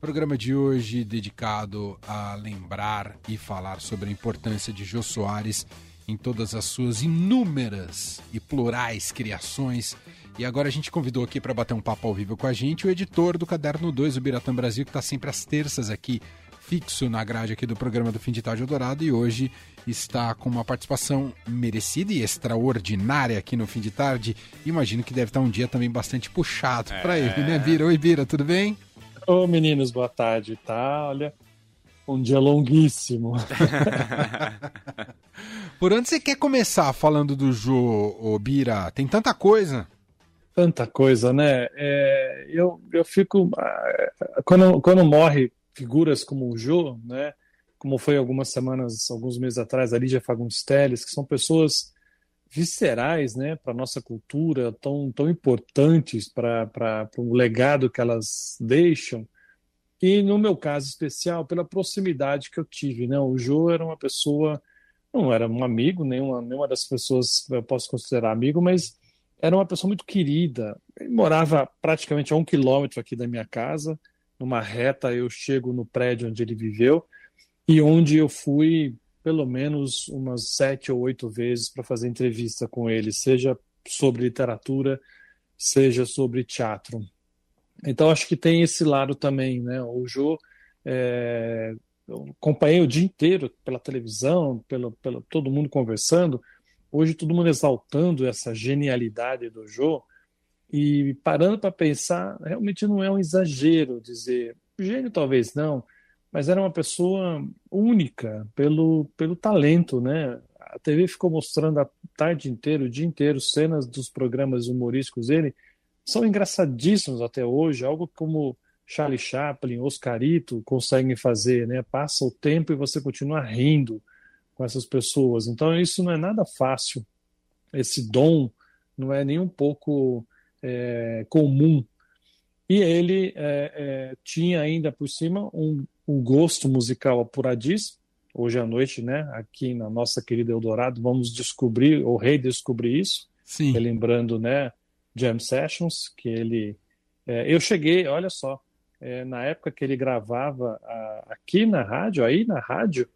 Programa de hoje dedicado a lembrar e falar sobre a importância de Jô Soares em todas as suas inúmeras e plurais criações. E agora a gente convidou aqui para bater um papo ao vivo com a gente o editor do Caderno 2, o Biratã Brasil, que está sempre às terças aqui, fixo na grade aqui do programa do Fim de Tarde Eldorado, e hoje está com uma participação merecida e extraordinária aqui no Fim de Tarde. Imagino que deve estar um dia também bastante puxado é... para ele, né, Bira? Oi, Bira, tudo bem? Ô, meninos, boa tarde, tá? Olha, um dia longuíssimo. Por onde você quer começar falando do Jô, Bira? Tem tanta coisa. Tanta coisa, né? É, eu, eu fico. Ah, quando, quando morre figuras como o Jô, né? Como foi algumas semanas, alguns meses atrás, a Lídia Fagundes Telles, que são pessoas viscerais né, para a nossa cultura, tão, tão importantes para o legado que elas deixam. E no meu caso especial, pela proximidade que eu tive. Né? O Jô era uma pessoa, não era um amigo, nenhuma, nenhuma das pessoas eu posso considerar amigo, mas era uma pessoa muito querida. Ele morava praticamente a um quilômetro aqui da minha casa, numa reta eu chego no prédio onde ele viveu e onde eu fui pelo menos umas sete ou oito vezes para fazer entrevista com ele, seja sobre literatura, seja sobre teatro. Então acho que tem esse lado também, né? O Jô, é, eu acompanhei o dia inteiro pela televisão, pelo, pelo todo mundo conversando. Hoje todo mundo exaltando essa genialidade do Jô e parando para pensar, realmente não é um exagero dizer gênio talvez não, mas era uma pessoa única pelo, pelo talento, né? A TV ficou mostrando a tarde inteira, o dia inteiro, cenas dos programas humorísticos dele, são engraçadíssimos até hoje, algo como Charlie Chaplin, Oscarito conseguem fazer, né? Passa o tempo e você continua rindo com essas pessoas. Então isso não é nada fácil. Esse dom não é nem um pouco é, comum. E ele é, é, tinha ainda por cima um um gosto musical apuradíssimo. Hoje à noite, né, aqui na nossa querida Eldorado, vamos descobrir ou redescobrir isso. Sim. Lembrando, né, Jam Sessions, que ele. É, eu cheguei, olha só, é, na época que ele gravava a, aqui na rádio, aí na rádio,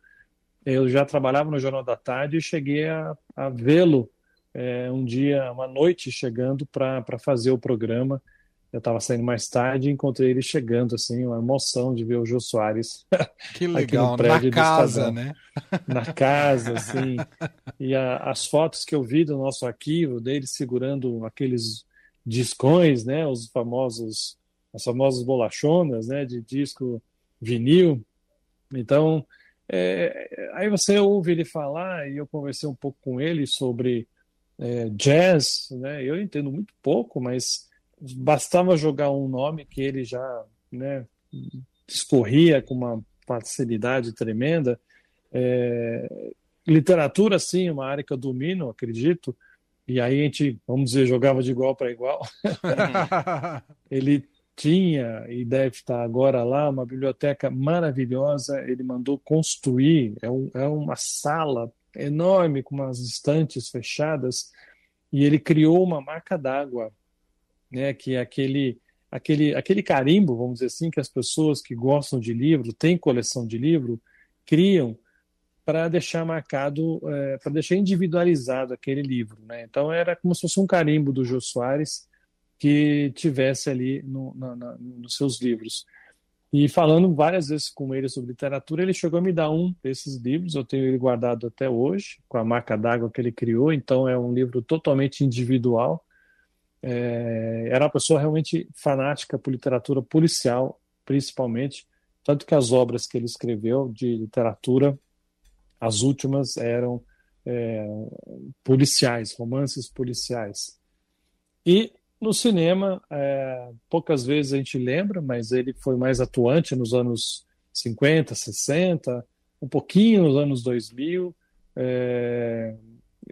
eu já trabalhava no Jornal da Tarde e cheguei a, a vê-lo é, um dia, uma noite, chegando para fazer o programa eu estava saindo mais tarde e encontrei ele chegando, assim, uma emoção de ver o Jô Soares. Que legal, na casa, né? Na casa, assim. E a, as fotos que eu vi do nosso arquivo, dele segurando aqueles discões, né? Os famosos, as famosas bolachonas, né? De disco vinil. Então, é, aí você ouve ele falar e eu conversei um pouco com ele sobre é, jazz, né? Eu entendo muito pouco, mas bastava jogar um nome que ele já né, escorria com uma facilidade tremenda. É, literatura, sim, uma área que eu domino, acredito, e aí a gente, vamos dizer, jogava de igual para igual. ele tinha e deve estar agora lá uma biblioteca maravilhosa. Ele mandou construir, é, um, é uma sala enorme com umas estantes fechadas e ele criou uma marca d'água né, que é aquele, aquele, aquele carimbo, vamos dizer assim, que as pessoas que gostam de livro, têm coleção de livro, criam para deixar marcado, é, para deixar individualizado aquele livro. Né? Então era como se fosse um carimbo do Jô Soares que tivesse ali no, na, na, nos seus livros. E falando várias vezes com ele sobre literatura, ele chegou a me dar um desses livros, eu tenho ele guardado até hoje, com a marca d'água que ele criou, então é um livro totalmente individual, é, era uma pessoa realmente fanática por literatura policial, principalmente, tanto que as obras que ele escreveu de literatura, as últimas eram é, policiais, romances policiais. E no cinema, é, poucas vezes a gente lembra, mas ele foi mais atuante nos anos 50, 60, um pouquinho nos anos 2000, é,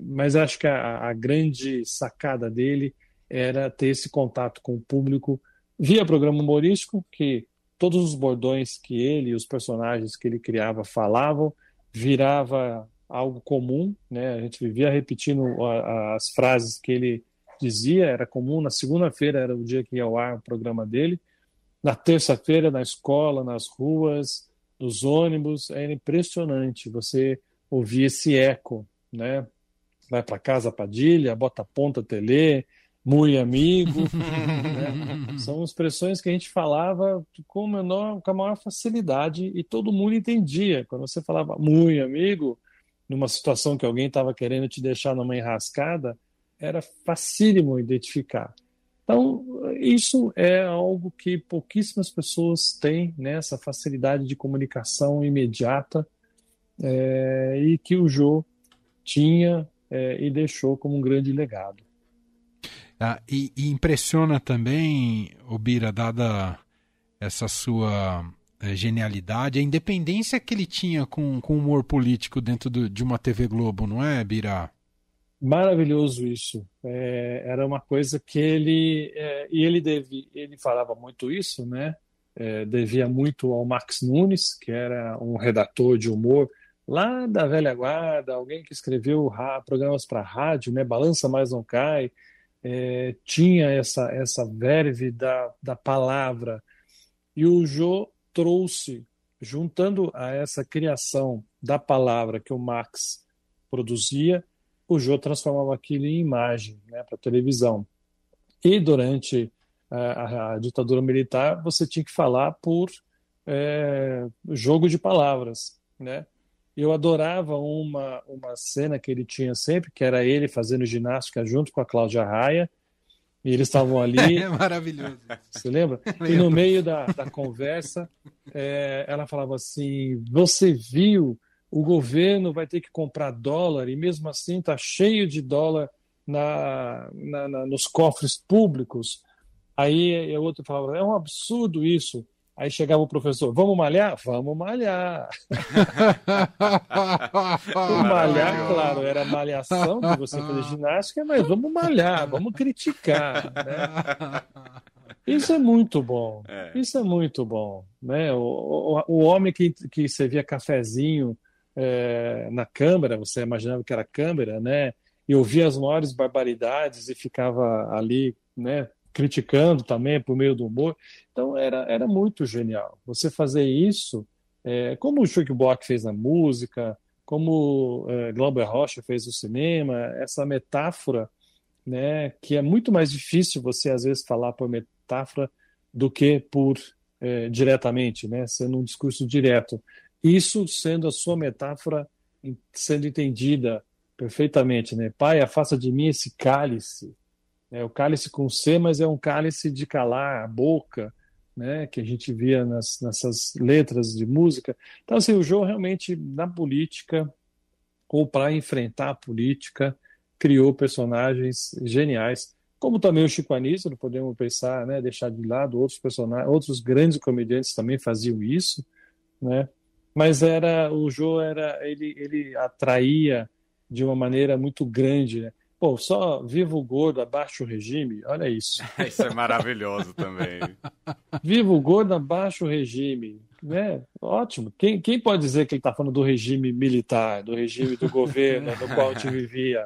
mas acho que a, a grande sacada dele era ter esse contato com o público via programa humorístico, que todos os bordões que ele e os personagens que ele criava falavam, virava algo comum, né? A gente vivia repetindo as frases que ele dizia, era comum. Na segunda-feira era o dia que ia ao ar o programa dele. na terça-feira, na escola, nas ruas, nos ônibus, era impressionante. Você ouvia esse eco, né? Vai para casa Padilha, bota ponta tele, muito amigo. né? São expressões que a gente falava com, menor, com a maior facilidade e todo mundo entendia. Quando você falava muito amigo, numa situação que alguém estava querendo te deixar numa enrascada, era facílimo identificar. Então, isso é algo que pouquíssimas pessoas têm, né? essa facilidade de comunicação imediata, é, e que o Jô tinha é, e deixou como um grande legado. Ah, e, e, impressiona também, Obira, dada essa sua é, genialidade, a independência que ele tinha com, com humor político dentro do, de uma TV Globo, não é, Bira? Maravilhoso isso. É, era uma coisa que ele é, e ele deve, ele falava muito isso, né? É, devia muito ao Max Nunes, que era um redator de humor lá da velha guarda, alguém que escreveu programas para rádio, né? Balança mais não cai é, tinha essa, essa verve da, da palavra. E o Jô trouxe, juntando a essa criação da palavra que o Max produzia, o Jô transformava aquilo em imagem né, para televisão. E durante a, a, a, ditadura militar, você tinha que falar por é, jogo de palavras, né? Eu adorava uma, uma cena que ele tinha sempre, que era ele fazendo ginástica junto com a Cláudia Raia, e eles estavam ali. É maravilhoso. Você lembra? E no meio da, da conversa, é, ela falava assim: Você viu, o governo vai ter que comprar dólar, e mesmo assim está cheio de dólar na, na, na, nos cofres públicos. Aí o outro falava: É um absurdo isso. Aí chegava o professor, vamos malhar? Vamos malhar. o malhar, claro, era malhação de você fazer ginástica, mas vamos malhar, vamos criticar. Né? Isso é muito bom. É. Isso é muito bom. Né? O, o, o homem que, que servia cafezinho é, na câmara, você imaginava que era câmara, né? E ouvia as maiores barbaridades e ficava ali, né? Criticando também por meio do humor. Então era, era muito genial. Você fazer isso, é, como o Chuck Block fez na música, como é, Glauber Rocha fez no cinema, essa metáfora, né, que é muito mais difícil você às vezes falar por metáfora do que por é, diretamente, né, sendo um discurso direto. Isso sendo a sua metáfora sendo entendida perfeitamente, né? Pai, afasta de mim esse cálice, é o cálice com C, mas é um cálice de calar a boca, né, que a gente via nas, nessas letras de música. Então, assim, o João realmente, na política, ou para enfrentar a política, criou personagens geniais, como também o Chico Anísio, não podemos pensar, né, deixar de lado outros personagens, outros grandes comediantes também faziam isso, né? Mas era o João era ele ele atraía de uma maneira muito grande, né? Pô, só vivo gordo, abaixo o regime, olha isso. isso é maravilhoso também. vivo gordo, abaixo o regime. Né? Ótimo. Quem, quem pode dizer que ele está falando do regime militar, do regime do governo no qual a gente vivia?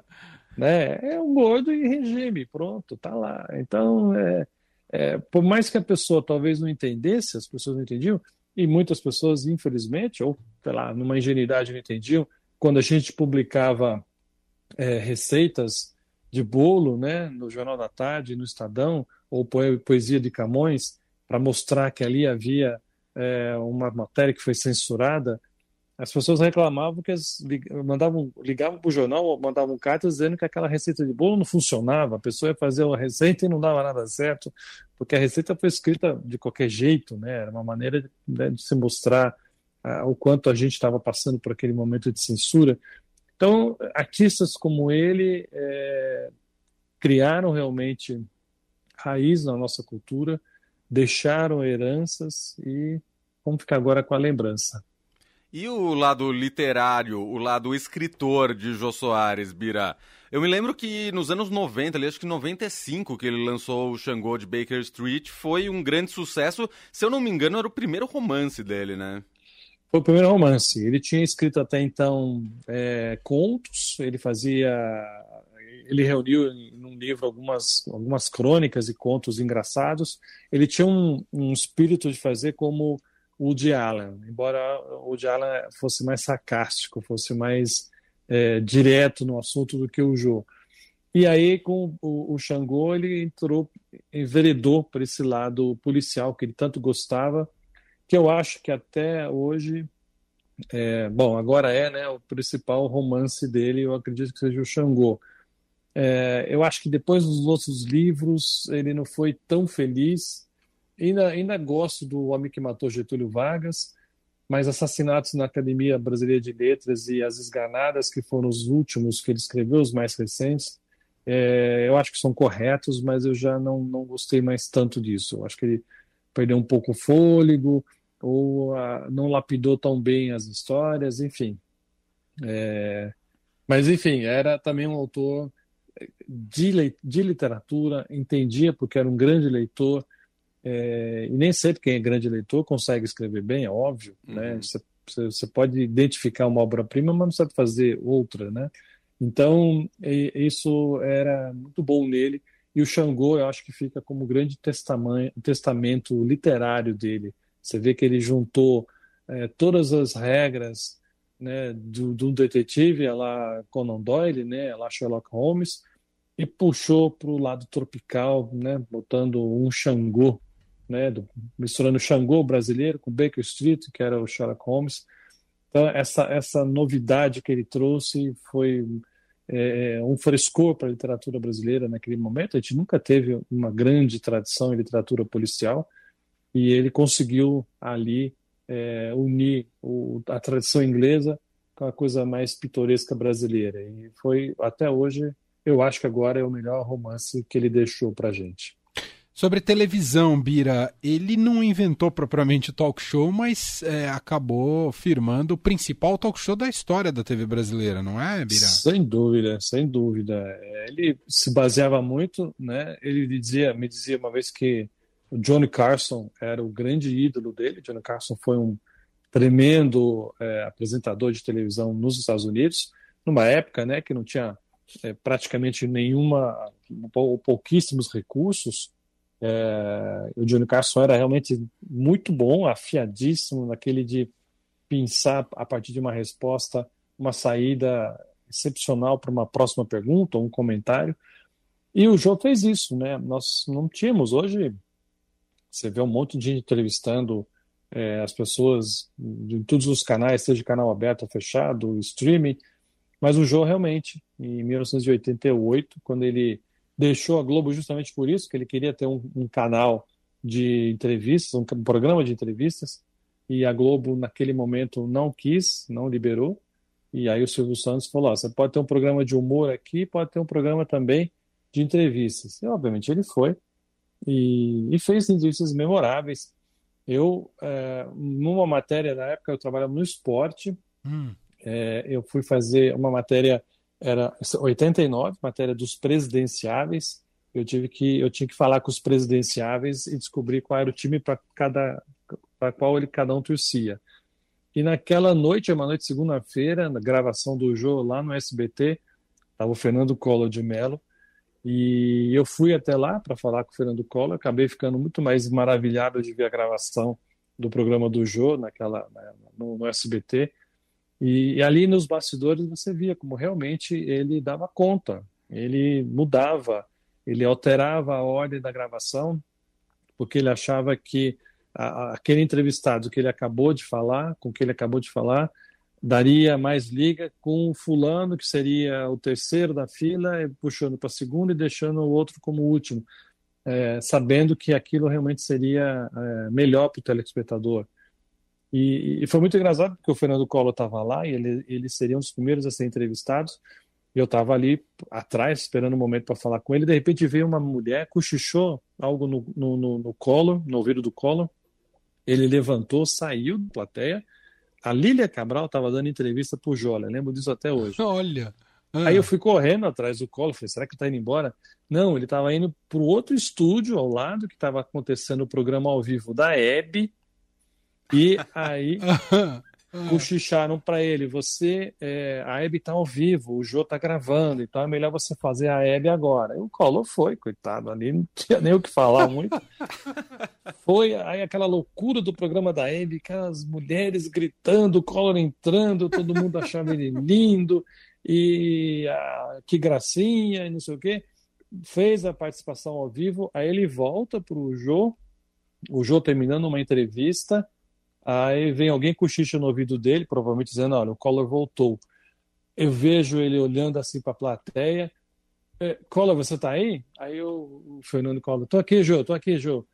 Né? É um gordo e regime, pronto, tá lá. Então, é, é, por mais que a pessoa talvez não entendesse, as pessoas não entendiam, e muitas pessoas, infelizmente, ou, sei lá, numa ingenuidade não entendiam, quando a gente publicava é, receitas de bolo né, no Jornal da Tarde, no Estadão, ou Poesia de Camões, para mostrar que ali havia é, uma matéria que foi censurada, as pessoas reclamavam que mandavam, ligavam para o jornal, mandavam cartas dizendo que aquela receita de bolo não funcionava, a pessoa ia fazer uma receita e não dava nada certo, porque a receita foi escrita de qualquer jeito, né? era uma maneira de, né, de se mostrar ah, o quanto a gente estava passando por aquele momento de censura. Então, artistas como ele é, criaram realmente raiz na nossa cultura, deixaram heranças e vamos ficar agora com a lembrança. E o lado literário, o lado escritor de Jô Soares, Bira? Eu me lembro que nos anos 90, ali, acho que 95, que ele lançou o Xangô de Baker Street, foi um grande sucesso. Se eu não me engano, era o primeiro romance dele, né? Foi o primeiro romance. Ele tinha escrito até então é, contos, ele fazia ele reuniu em um livro algumas, algumas crônicas e contos engraçados. Ele tinha um, um espírito de fazer como o Woody Allen, embora o Woody Allen fosse mais sarcástico, fosse mais é, direto no assunto do que o Joe. E aí, com o, o Xangô, ele entrou, enveredou para esse lado policial que ele tanto gostava, que eu acho que até hoje, é, bom, agora é né, o principal romance dele, eu acredito que seja o Xangô. É, eu acho que depois dos outros livros ele não foi tão feliz. Ainda, ainda gosto do Homem que Matou Getúlio Vargas, mas Assassinatos na Academia Brasileira de Letras e As Esganadas, que foram os últimos que ele escreveu, os mais recentes, é, eu acho que são corretos, mas eu já não, não gostei mais tanto disso. Eu acho que ele perdeu um pouco o fôlego, ou a, não lapidou tão bem as histórias, enfim. É, mas, enfim, era também um autor de, de literatura, entendia porque era um grande leitor, é, e nem sempre quem é grande leitor consegue escrever bem, é óbvio, né? uhum. né? Você, você pode identificar uma obra-prima, mas não sabe fazer outra, né? Então, isso era muito bom nele. E o Xangô, eu acho que fica como grande testamento literário dele. Você vê que ele juntou é, todas as regras né, do, do detetive, lá Conan Doyle, né, lá Sherlock Holmes, e puxou para o lado tropical, né, botando um Xangô, né, do, misturando Xangô brasileiro com Baker Street, que era o Sherlock Holmes, então, essa, essa novidade que ele trouxe foi é, um frescor para a literatura brasileira naquele momento. A gente nunca teve uma grande tradição em literatura policial e ele conseguiu ali é, unir o, a tradição inglesa com a coisa mais pitoresca brasileira. E foi, até hoje, eu acho que agora é o melhor romance que ele deixou para a gente. Sobre televisão, Bira, ele não inventou propriamente o talk show, mas é, acabou firmando o principal talk show da história da TV brasileira, não é, Bira? Sem dúvida, sem dúvida. Ele se baseava muito, né? Ele dizia, me dizia uma vez que o Johnny Carson era o grande ídolo dele. Johnny Carson foi um tremendo é, apresentador de televisão nos Estados Unidos, numa época, né, que não tinha é, praticamente nenhuma ou pouquíssimos recursos é, o Johnny Carson era realmente muito bom, afiadíssimo naquele de pensar a partir de uma resposta uma saída excepcional para uma próxima pergunta ou um comentário. E o João fez isso, né? Nós não tínhamos hoje. Você vê um monte de gente entrevistando é, as pessoas de todos os canais, seja canal aberto ou fechado, streaming. Mas o João realmente, em 1988, quando ele deixou a Globo justamente por isso, que ele queria ter um, um canal de entrevistas, um, um programa de entrevistas, e a Globo naquele momento não quis, não liberou. E aí o Silvio Santos falou: você pode ter um programa de humor aqui, pode ter um programa também de entrevistas. E obviamente ele foi e, e fez entrevistas memoráveis. Eu, é, numa matéria da época, eu trabalhava no esporte, hum. é, eu fui fazer uma matéria era 89, matéria dos presidenciáveis. Eu tive que eu tinha que falar com os presidenciáveis e descobrir qual era o time para cada para qual ele cada um torcia. E naquela noite, uma noite de segunda-feira, na gravação do jogo lá no SBT, estava o Fernando Collor de Mello, e eu fui até lá para falar com o Fernando Collor, acabei ficando muito mais maravilhado de ver a gravação do programa do Jô naquela no, no SBT e, e, ali nos bastidores você via como realmente ele dava conta, ele mudava, ele alterava a ordem da gravação, porque ele achava que a, aquele entrevistado que ele acabou de falar, com que ele acabou de falar, daria mais liga com fulano, que seria o terceiro da fila, puxando para segundo e deixando o outro como último, é, sabendo que aquilo realmente seria é, melhor para o telespectador. E, e, foi muito engraçado porque o Fernando Collor estava lá e ele, ele seria um dos primeiros a ser entrevistados. Eu estava ali atrás, esperando um momento para falar com ele. De repente veio uma mulher, cochichou algo no, no, no, no no ouvido do Collor. Ele levantou, saiu da plateia. A Lília Cabral estava dando entrevista para o Jola, lembro disso até hoje. Olha! Ah. Aí eu fui correndo atrás do Collor, falei, será que está indo embora? Não, ele estava indo para o outro estúdio ao lado, que estava acontecendo o programa ao vivo da Hebe, e aí ah. cochicharam para ele: você, é, a Hebe está ao vivo, o Jô está gravando, então é melhor você fazer a Hebe agora. E o Collor foi, coitado, ali não tinha nem o que falar muito. foi aí aquela loucura do programa da Hebe, aquelas mulheres gritando, o Collor entrando, todo mundo achava ele lindo, e ah, que gracinha, e não sei o quê. Fez a participação ao vivo, aí ele volta para o Jô, o Jô terminando uma entrevista Aí vem alguém cochicha no ouvido dele, provavelmente dizendo: olha, o Collor voltou. Eu vejo ele olhando assim para a plateia. É, Collor, você está aí? Aí eu, o Fernando Collor: tô aqui, Jô, tô aqui, Jô.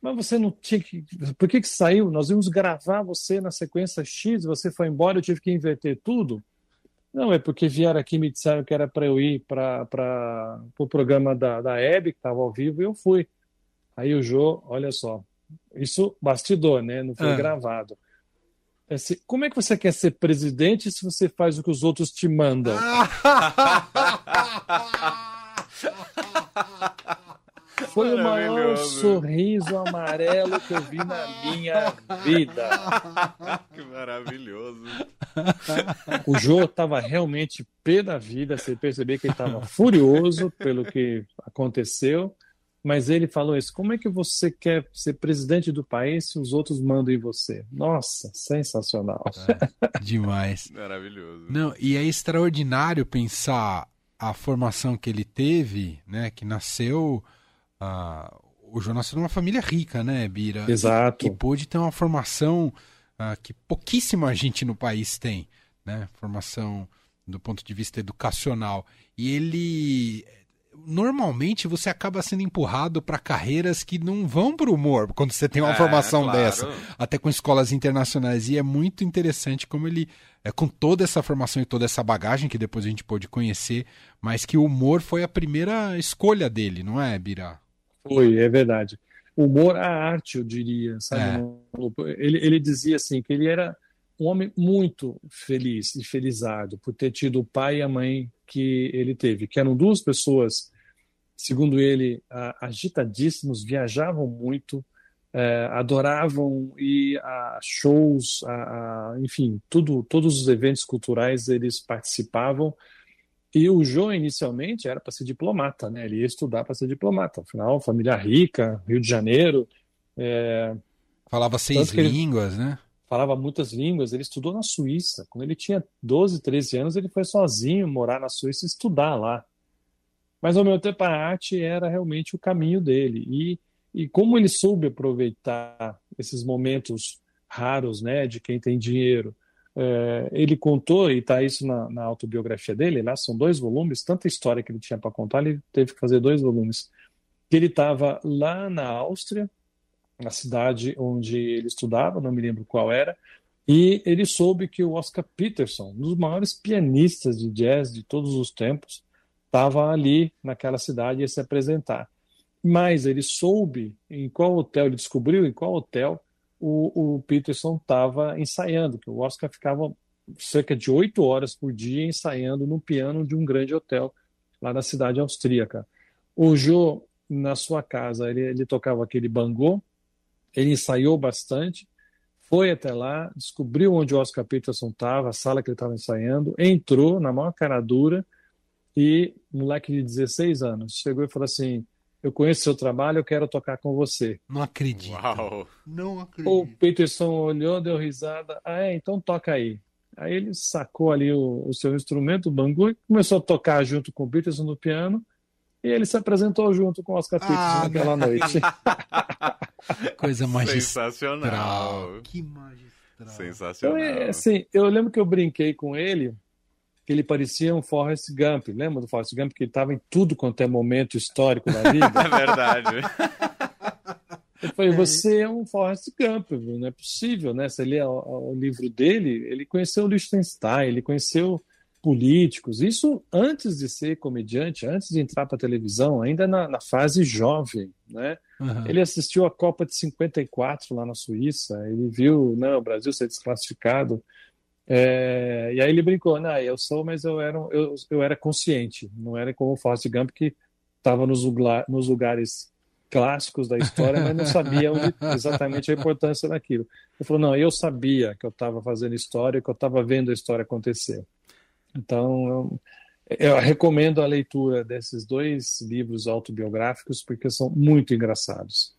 Mas você não tinha que. Por que, que saiu? Nós íamos gravar você na sequência X, você foi embora, eu tive que inverter tudo. Não, é porque vieram aqui e me disseram que era para eu ir para o pro programa da, da Hebe, que estava ao vivo, e eu fui. Aí o Jô, olha só, isso bastidor, né? Não foi é. gravado. Assim, como é que você quer ser presidente se você faz o que os outros te mandam? Foi o maior sorriso amarelo que eu vi na minha vida. Que maravilhoso. O Jô estava realmente pé da vida, você percebeu que ele estava furioso pelo que aconteceu. Mas ele falou isso: como é que você quer ser presidente do país se os outros mandam em você? Nossa, sensacional. É, demais. Maravilhoso. Não, e é extraordinário pensar a formação que ele teve, né? Que nasceu. Uh, o João nasceu numa família rica, né, Bira? Exato. Que, que pôde ter uma formação uh, que pouquíssima gente no país tem, né? Formação do ponto de vista educacional. E ele normalmente você acaba sendo empurrado para carreiras que não vão para o humor quando você tem uma é, formação claro. dessa, até com escolas internacionais. E é muito interessante como ele, é, com toda essa formação e toda essa bagagem que depois a gente pôde conhecer, mas que o humor foi a primeira escolha dele, não é, Bira? Foi, é verdade. O humor, a arte, eu diria, sabe? É. Ele, ele dizia assim que ele era um homem muito feliz e felizado por ter tido o pai e a mãe que ele teve, que eram duas pessoas, segundo ele, agitadíssimos, viajavam muito, é, adoravam ir a shows, a, a, enfim, tudo, todos os eventos culturais eles participavam. E o João, inicialmente, era para ser diplomata, né? Ele ia estudar para ser diplomata. Afinal, família rica, Rio de Janeiro. É... Falava seis línguas, né? falava muitas línguas, ele estudou na Suíça. Quando ele tinha 12, 13 anos, ele foi sozinho morar na Suíça e estudar lá. Mas ao mesmo tempo a arte era realmente o caminho dele. E, e como ele soube aproveitar esses momentos raros né, de quem tem dinheiro, é, ele contou, e está isso na, na, autobiografia dele, lá são dois volumes, tanta história que ele tinha para contar, ele teve que fazer dois volumes. Ele estava lá na Áustria, na cidade onde ele estudava, não me lembro qual era, e ele soube que o Oscar Peterson, um dos maiores pianistas de jazz de todos os tempos, estava ali naquela cidade e ia se apresentar. Mas ele soube em qual hotel, ele descobriu em qual hotel o, o Peterson estava ensaiando, que o Oscar ficava cerca de oito horas por dia ensaiando no piano de um grande hotel lá na cidade austríaca. O Joe, na sua casa, ele, ele tocava aquele bangô, ele ensaiou bastante, foi até lá, descobriu onde o Oscar Peterson estava, a sala que ele estava ensaiando, entrou na maior cara dura e, moleque de 16 anos, chegou e falou assim: Eu conheço seu trabalho, eu quero tocar com você. Não acredito. Uau. Não acredito. O Peterson olhou, deu risada. Ah, é, então toca aí. Aí ele sacou ali o, o seu instrumento, o bangu, e começou a tocar junto com o Peterson no piano. E ele se apresentou junto com o Oscar Peterson ah, naquela noite. Coisa magistral. Sensacional. Que magistral. Sensacional. Então, é, assim, eu lembro que eu brinquei com ele, que ele parecia um Forrest Gump. Lembra do Forrest Gump? Que ele estava em tudo quanto é momento histórico da vida. é verdade. Eu falei, você é um Forrest Gump, não é possível, né? Você lê o, o livro dele, ele conheceu o Liechtenstein, ele conheceu políticos, isso antes de ser comediante, antes de entrar para a televisão, ainda na, na, fase jovem, né? Uhum. Ele assistiu a Copa de 54 lá na Suíça, ele viu não, né, o Brasil ser desclassificado, é, e aí ele brincou, não, eu sou, mas eu era, eu, eu era consciente, não era como o Forrest Gump que estava nos, nos lugares clássicos da história, mas não sabia onde, exatamente a importância daquilo. Ele falou: não, eu sabia que eu estava fazendo história, que eu estava vendo a história acontecer. Então, eu, eu, recomendo a leitura desses dois livros autobiográficos porque são muito engraçados.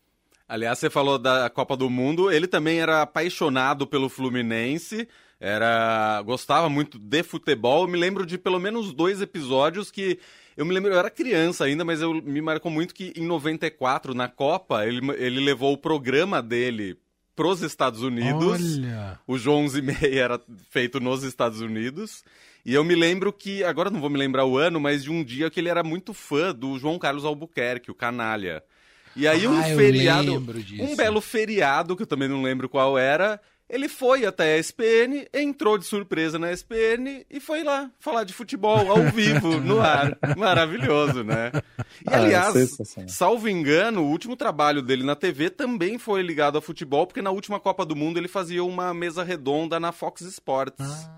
Aliás, você falou da Copa do Mundo, ele também era apaixonado pelo Fluminense, era gostava muito de futebol. Eu me lembro de pelo menos dois episódios que eu me lembro, eu era criança ainda, mas eu me marcou muito que em 94, na Copa, ele, ele levou o programa dele pros Estados Unidos. Olha. O João 11 e meia era feito nos Estados Unidos. E eu me lembro que, agora não vou me lembrar o ano, mas de um dia que ele era muito fã do João Carlos Albuquerque, o canalha. E aí um ah, feriado, um belo feriado, que eu também não lembro qual era, ele foi até a SPN, entrou de surpresa na SPN e foi lá falar de futebol ao vivo, no ar. Maravilhoso, né? E ah, aliás, salvo engano, o último trabalho dele na TV também foi ligado ao futebol, porque na última Copa do Mundo ele fazia uma mesa redonda na Fox Sports. Ah.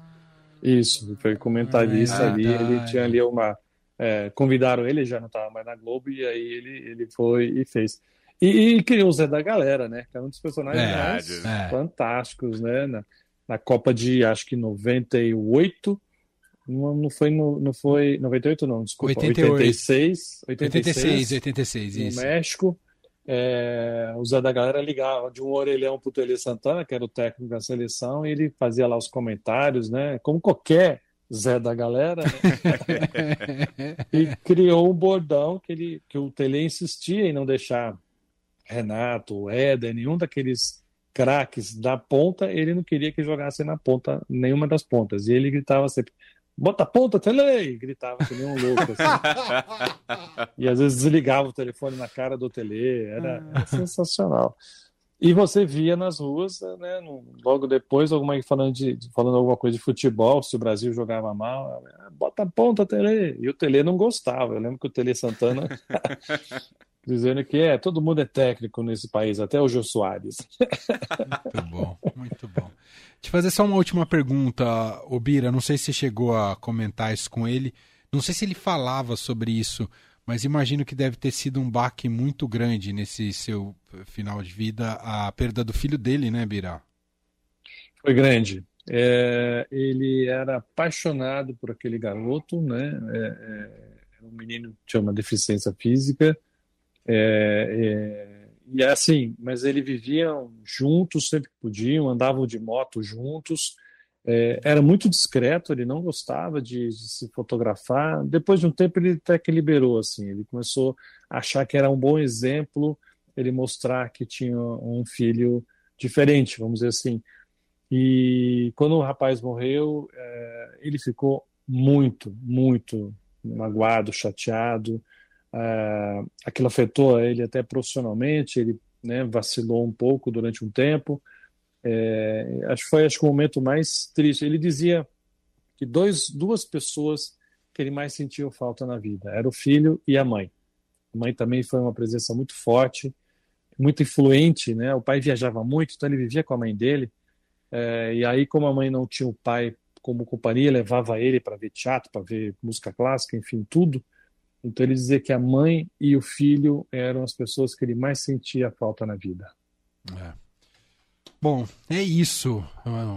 Isso, foi comentarista ah, ali, ele tinha ali uma é, convidaram ele, já não estava mais na Globo, e aí ele, ele foi e fez. E, e criou o Zé da Galera, né? Que é um dos personagens é, mais é. fantásticos, né? Na, na, Copa de, acho que 98. Não, não foi no, não foi 98 não, desculpa, 88. 86, 86, 86, 86 no isso. México. É, o Zé da Galera ligava de um orelhão para o Tele Santana, que era o técnico da seleção, e ele fazia lá os comentários, né? Como qualquer Zé da galera, né? e criou um bordão que, ele, que o Tele insistia em não deixar Renato, Éder, nenhum daqueles craques da ponta, ele não queria que jogasse na ponta, nenhuma das pontas. E ele gritava sempre: bota a ponta, Tele! Gritava que nem um louco. Assim. e às vezes desligava o telefone na cara do Tele, era, era sensacional. E você via nas ruas, né, logo depois, alguma falando, de, falando alguma coisa de futebol, se o Brasil jogava mal, ah, bota a ponta, Tele. E o Tele não gostava. Eu lembro que o Tele Santana dizendo que é, todo mundo é técnico nesse país, até o Jô Soares. muito bom, muito bom. Te fazer só uma última pergunta, Obira. Não sei se chegou a comentar isso com ele. Não sei se ele falava sobre isso mas imagino que deve ter sido um baque muito grande nesse seu final de vida, a perda do filho dele, né, Birá? Foi grande. É, ele era apaixonado por aquele garoto, né? É, é, um menino que tinha uma deficiência física. É, é, e é assim, mas eles viviam juntos sempre que podiam, andavam de moto juntos. É, era muito discreto, ele não gostava de, de, se fotografar. Depois de um tempo, ele até que liberou, assim, ele começou a achar que era um bom exemplo ele mostrar que tinha um filho diferente, vamos dizer assim. E quando o rapaz morreu, é, ele ficou muito, muito magoado, chateado. É, aquilo afetou ele até profissionalmente, ele né, vacilou um pouco durante um tempo é, acho foi acho, o momento mais triste. Ele dizia que dois, duas pessoas que ele mais sentiu falta na vida era o filho e a mãe. A mãe também foi uma presença muito forte, muito influente, né? O pai viajava muito, então ele vivia com a mãe dele. É, e aí, como a mãe não tinha o pai como companhia, levava ele para ver teatro, para ver música clássica, enfim, tudo. Então ele dizia que a mãe e o filho eram as pessoas que ele mais sentia falta na vida. É. Bom, é isso.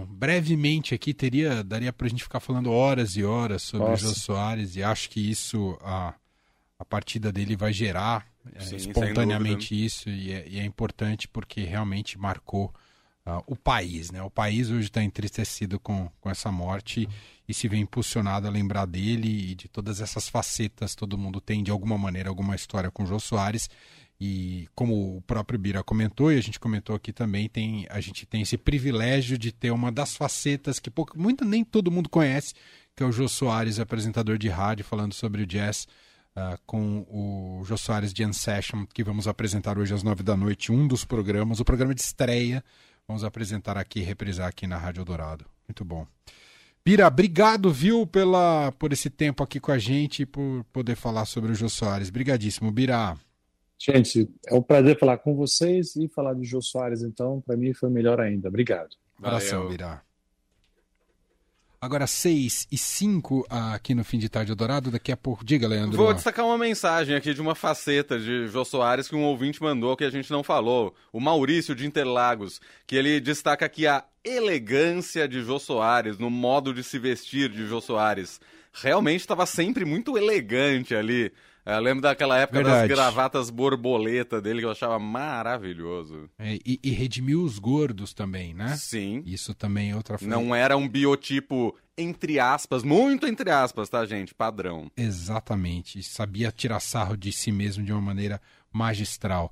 brevemente aqui teria daria para a gente ficar falando horas e horas sobre Nossa. o Jô Soares e acho que isso a, a partida dele vai gerar é, Sim, espontaneamente isso e é, e é, importante porque realmente marcou uh, o país, né? O país hoje está entristecido com, com essa morte e se vê impulsionado a lembrar dele e de todas essas facetas. Todo mundo tem de alguma maneira alguma história com o Jô Soares e como o próprio Bira comentou e a gente comentou aqui também, tem, a gente tem esse privilégio de ter uma das facetas que pouco, muito, nem todo mundo conhece, que é o Jô Soares, apresentador de rádio, falando sobre o jazz, uh, com o Jô Soares Jam Session, que vamos apresentar hoje às nove da noite, um dos programas, o programa de estreia, vamos apresentar aqui, reprisar aqui na Rádio Dourado. Muito bom. Bira, obrigado, viu, pela, por esse tempo aqui com a gente e por poder falar sobre o Jô Soares. Obrigadíssimo, Bira. Gente, é um prazer falar com vocês e falar de Jô Soares, então, para mim foi melhor ainda. Obrigado. Abração, Virá. Agora 6 e 5 aqui no Fim de Tarde Dourado. Daqui a pouco. Diga, Leandro. Vou destacar uma mensagem aqui de uma faceta de Jô Soares que um ouvinte mandou que a gente não falou. O Maurício de Interlagos, que ele destaca aqui a elegância de Jô Soares, no modo de se vestir de Jô Soares. Realmente estava sempre muito elegante ali. Eu lembro daquela época Verdade. das gravatas borboleta dele que eu achava maravilhoso. É, e, e redimiu os gordos também, né? Sim. Isso também é outra Não era um biotipo, entre aspas, muito entre aspas, tá, gente? Padrão. Exatamente. Sabia tirar sarro de si mesmo de uma maneira magistral.